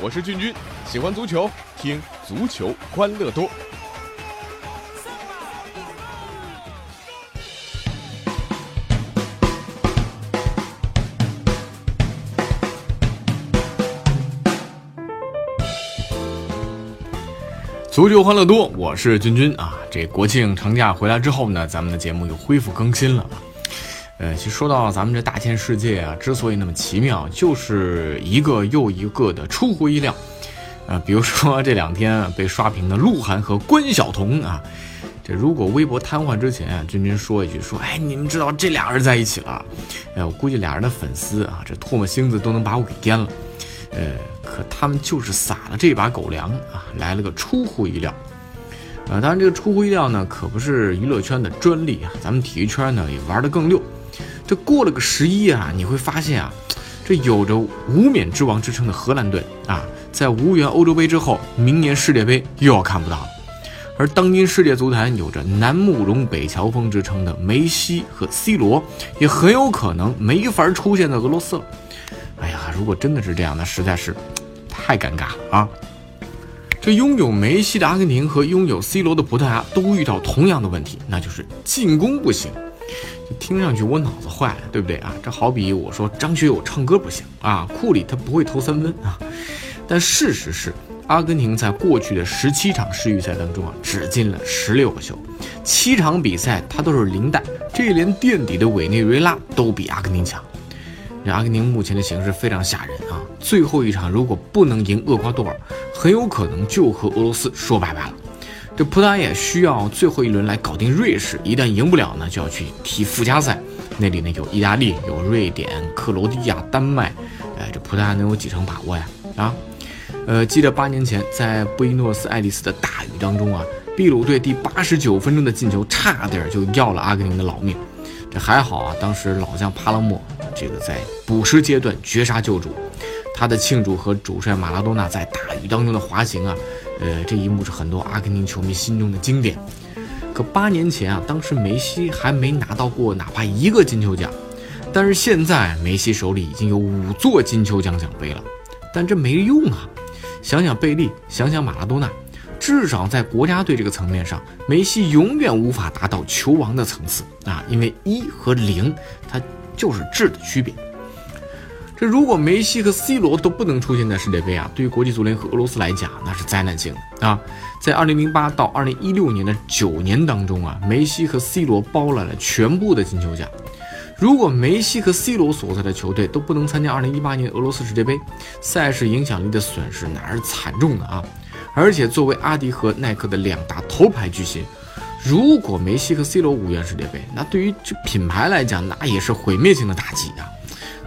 我是俊君，喜欢足球，听足球欢乐多。足球欢乐多，我是君君啊。这国庆长假回来之后呢，咱们的节目又恢复更新了。呃，其实说到咱们这大千世界啊，之所以那么奇妙，就是一个又一个的出乎意料。呃，比如说 这两天被刷屏的鹿晗和关晓彤啊，这如果微博瘫痪之前啊，君君说一句说，哎，你们知道这俩人在一起了？哎，我估计俩人的粉丝啊，这唾沫星子都能把我给颠了。呃。可他们就是撒了这把狗粮啊，来了个出乎意料。呃，当然这个出乎意料呢，可不是娱乐圈的专利啊，咱们体育圈呢也玩得更溜。这过了个十一啊，你会发现啊，这有着无冕之王之称的荷兰队啊，在无缘欧洲杯之后，明年世界杯又要看不到了。而当今世界足坛有着南慕容北乔峰之称的梅西和 C 罗，也很有可能没法出现在俄罗斯了。哎呀，如果真的是这样，那实在是。太尴尬了啊！这拥有梅西的阿根廷和拥有 C 罗的葡萄牙都遇到同样的问题，那就是进攻不行。听上去我脑子坏了，对不对啊？这好比我说张学友唱歌不行啊，库里他不会投三分啊。但事实是，阿根廷在过去的十七场世预赛当中啊，只进了十六个球，七场比赛他都是零带，这连垫底的委内瑞拉都比阿根廷强。这阿根廷目前的形势非常吓人啊！最后一场如果不能赢厄瓜多尔，很有可能就和俄罗斯说拜拜了。这葡萄牙也需要最后一轮来搞定瑞士，一旦赢不了呢，就要去踢附加赛。那里呢有意大利、有瑞典、克罗地亚、丹麦，哎，这葡萄牙能有几成把握呀？啊，呃，记得八年前在布宜诺斯艾利斯的大雨当中啊，秘鲁队第八十九分钟的进球差点就要了阿根廷的老命。这还好啊，当时老将帕拉莫。这个在补时阶段绝杀救主，他的庆祝和主帅马拉多纳在大雨当中的滑行啊，呃，这一幕是很多阿根廷球迷心中的经典。可八年前啊，当时梅西还没拿到过哪怕一个金球奖，但是现在梅西手里已经有五座金球奖奖杯了，但这没用啊！想想贝利，想想马拉多纳，至少在国家队这个层面上，梅西永远无法达到球王的层次啊，因为一和零，它。就是质的区别。这如果梅西和 C 罗都不能出现在世界杯啊，对于国际足联和俄罗斯来讲，那是灾难性的啊！在2008到2016年的九年当中啊，梅西和 C 罗包揽了全部的金球奖。如果梅西和 C 罗所在的球队都不能参加2018年俄罗斯世界杯，赛事影响力的损失那是惨重的啊！而且作为阿迪和耐克的两大头牌巨星。如果梅西和 C 罗无缘世界杯，那对于这品牌来讲，那也是毁灭性的打击啊！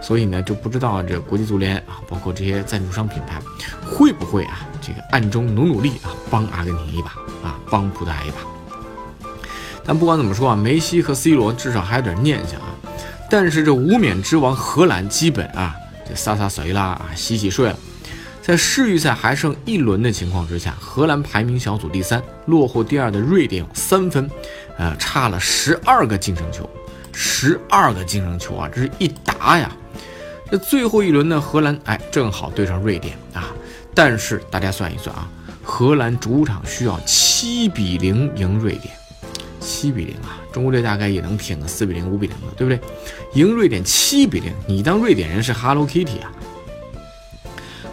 所以呢，就不知道这国际足联啊，包括这些赞助商品牌，会不会啊，这个暗中努努力啊，帮阿根廷一把啊，帮葡萄牙一把。但不管怎么说啊，梅西和 C 罗至少还有点念想啊。但是这无冕之王荷兰基本啊，这洒洒水啦啊，洗洗睡了。在世预赛还剩一轮的情况之下，荷兰排名小组第三，落后第二的瑞典有三分，呃，差了十二个净胜球，十二个净胜球啊，这是一打呀。这最后一轮呢，荷兰哎正好对上瑞典啊，但是大家算一算啊，荷兰主场需要七比零赢瑞典，七比零啊，中国队大概也能挺个四比零、五比零的，对不对？赢瑞典七比零，你当瑞典人是 Hello Kitty 啊？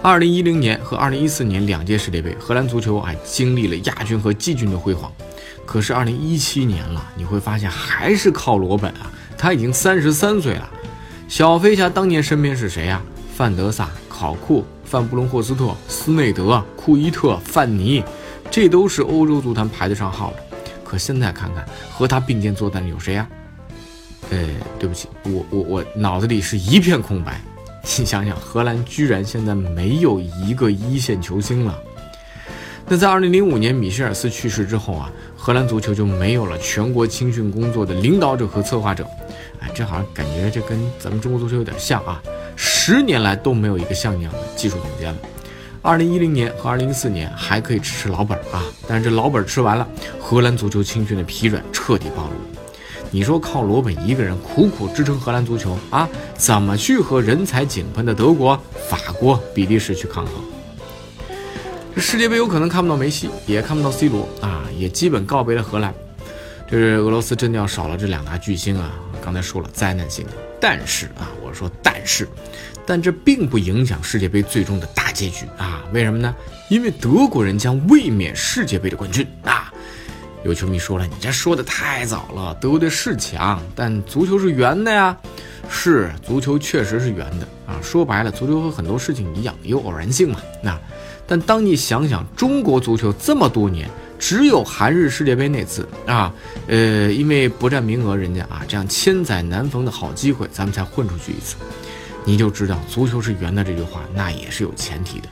二零一零年和二零一四年两届世界杯，荷兰足球还经历了亚军和季军的辉煌。可是二零一七年了，你会发现还是靠罗本啊，他已经三十三岁了。小飞侠当年身边是谁呀？范德萨、考库、范布隆霍斯特、斯内德、库伊特、范尼，这都是欧洲足坛排得上号的。可现在看看，和他并肩作战的有谁呀？呃，对不起，我我我脑子里是一片空白。你想想，荷兰居然现在没有一个一线球星了。那在2005年米歇尔斯去世之后啊，荷兰足球就没有了全国青训工作的领导者和策划者。哎，这好像感觉这跟咱们中国足球有点像啊。十年来都没有一个像样的技术总监了。2010年和2014年还可以吃吃老本啊，但是这老本吃完了，荷兰足球青训的疲软彻底暴露。你说靠罗本一个人苦苦支撑荷兰足球啊，怎么去和人才井喷的德国、法国、比利时去抗衡？这世界杯有可能看不到梅西，也看不到 C 罗啊，也基本告别了荷兰。就是俄罗斯真的要少了这两大巨星啊！刚才说了灾难性的，但是啊，我说但是，但这并不影响世界杯最终的大结局啊！为什么呢？因为德国人将卫冕世界杯的冠军啊！有球迷说了，你这说的太早了，德国队是强，但足球是圆的呀。是，足球确实是圆的啊！说白了，足球和很多事情一样，有偶然性嘛。那，但当你想想中国足球这么多年。只有韩日世界杯那次啊，呃，因为不占名额，人家啊这样千载难逢的好机会，咱们才混出去一次。你就知道足球是圆的这句话，那也是有前提的。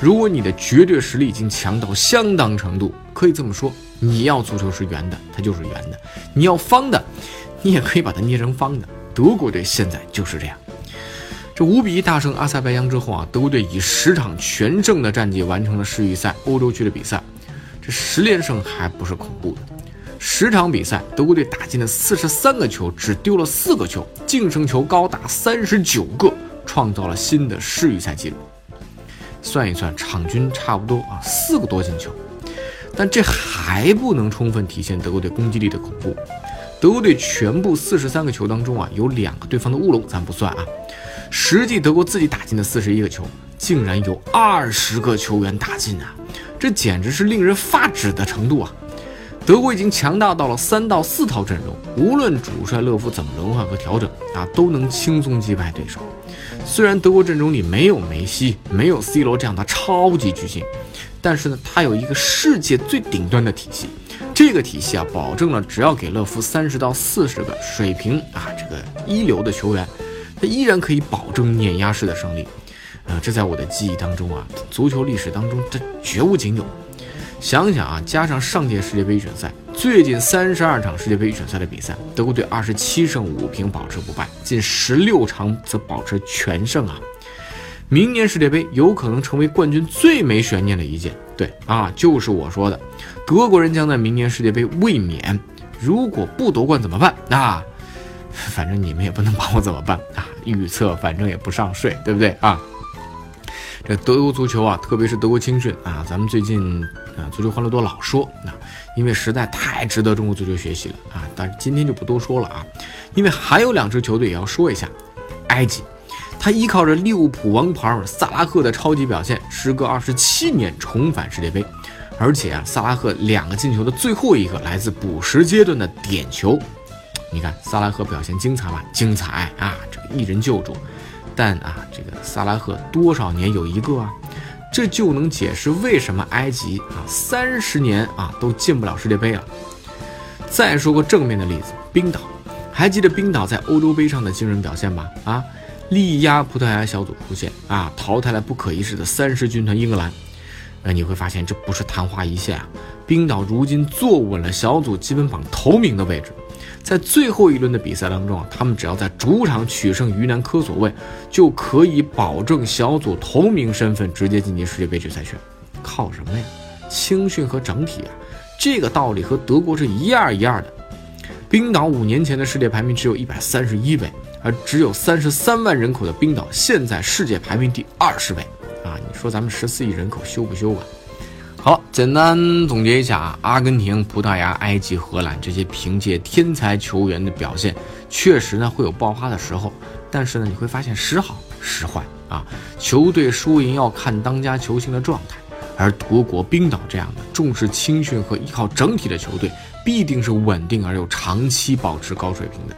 如果你的绝对实力已经强到相当程度，可以这么说，你要足球是圆的，它就是圆的；你要方的，你也可以把它捏成方的。德国队现在就是这样。这五比一大胜阿塞拜疆之后啊，德国队以十场全胜的战绩完成了世预赛欧洲区的比赛。这十连胜还不是恐怖的，十场比赛德国队打进了四十三个球，只丢了四个球，净胜球高达三十九个，创造了新的世预赛纪录。算一算，场均差不多啊四个多进球，但这还不能充分体现德国队攻击力的恐怖。德国队全部四十三个球当中啊，有两个对方的乌龙，咱不算啊。实际德国自己打进的四十一个球，竟然有二十个球员打进啊！这简直是令人发指的程度啊！德国已经强大到了三到四套阵容，无论主帅勒夫怎么轮换和调整啊，都能轻松击败对手。虽然德国阵容里没有梅西、没有 C 罗这样的超级巨星，但是呢，他有一个世界最顶端的体系。这个体系啊，保证了只要给勒夫三十到四十个水平啊，这个一流的球员，他依然可以保证碾压式的胜利。呃，这在我的记忆当中啊，足球历史当中这绝无仅有。想想啊，加上上届世界杯预选赛，最近三十二场世界杯预选赛的比赛，德国队二十七胜五平保持不败，近十六场则保持全胜啊。明年世界杯有可能成为冠军最没悬念的一届。对啊，就是我说的，德国人将在明年世界杯卫冕。如果不夺冠怎么办？啊，反正你们也不能把我怎么办啊。预测反正也不上税，对不对啊？这德国足球啊，特别是德国青训啊，咱们最近啊，足球欢乐多老说啊，因为实在太值得中国足球学习了啊。但是今天就不多说了啊，因为还有两支球队也要说一下。埃及，他依靠着利物浦王牌萨拉赫的超级表现，时隔二十七年重返世界杯，而且啊，萨拉赫两个进球的最后一个来自补时阶段的点球。你看萨拉赫表现精彩吗？精彩啊！这个一人救主。但啊，这个萨拉赫多少年有一个啊，这就能解释为什么埃及啊三十年啊都进不了世界杯了。再说个正面的例子，冰岛，还记得冰岛在欧洲杯上的惊人表现吧？啊，力压葡萄牙小组出线啊，淘汰了不可一世的三狮军团英格兰。呃，你会发现这不是昙花一现啊，冰岛如今坐稳了小组积分榜头名的位置。在最后一轮的比赛当中啊，他们只要在主场取胜于南科索沃，就可以保证小组头名身份，直接晋级世界杯决赛圈。靠什么呀？青训和整体啊！这个道理和德国是一样一样的。冰岛五年前的世界排名只有一百三十一位，而只有三十三万人口的冰岛，现在世界排名第二十位啊！你说咱们十四亿人口羞不羞啊？好，简单总结一下啊，阿根廷、葡萄牙、埃及、荷兰这些凭借天才球员的表现，确实呢会有爆发的时候，但是呢你会发现时好时坏啊。球队输赢要看当家球星的状态，而德国、冰岛这样的重视青训和依靠整体的球队，必定是稳定而又长期保持高水平的。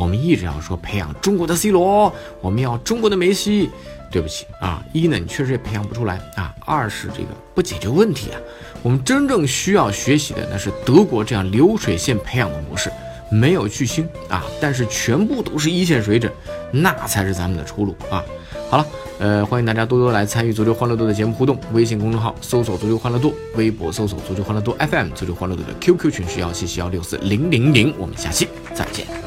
我们一直要说培养中国的 C 罗，我们要中国的梅西。对不起啊，一呢你确实也培养不出来啊，二是这个不解决问题啊。我们真正需要学习的那是德国这样流水线培养的模式，没有巨星啊，但是全部都是一线水准，那才是咱们的出路啊。好了，呃，欢迎大家多多来参与足球欢乐多的节目互动，微信公众号搜索足球欢乐多，微博搜索足球欢乐多 FM，足球欢乐多的 QQ 群是幺七七幺六四零零零，我们下期再见。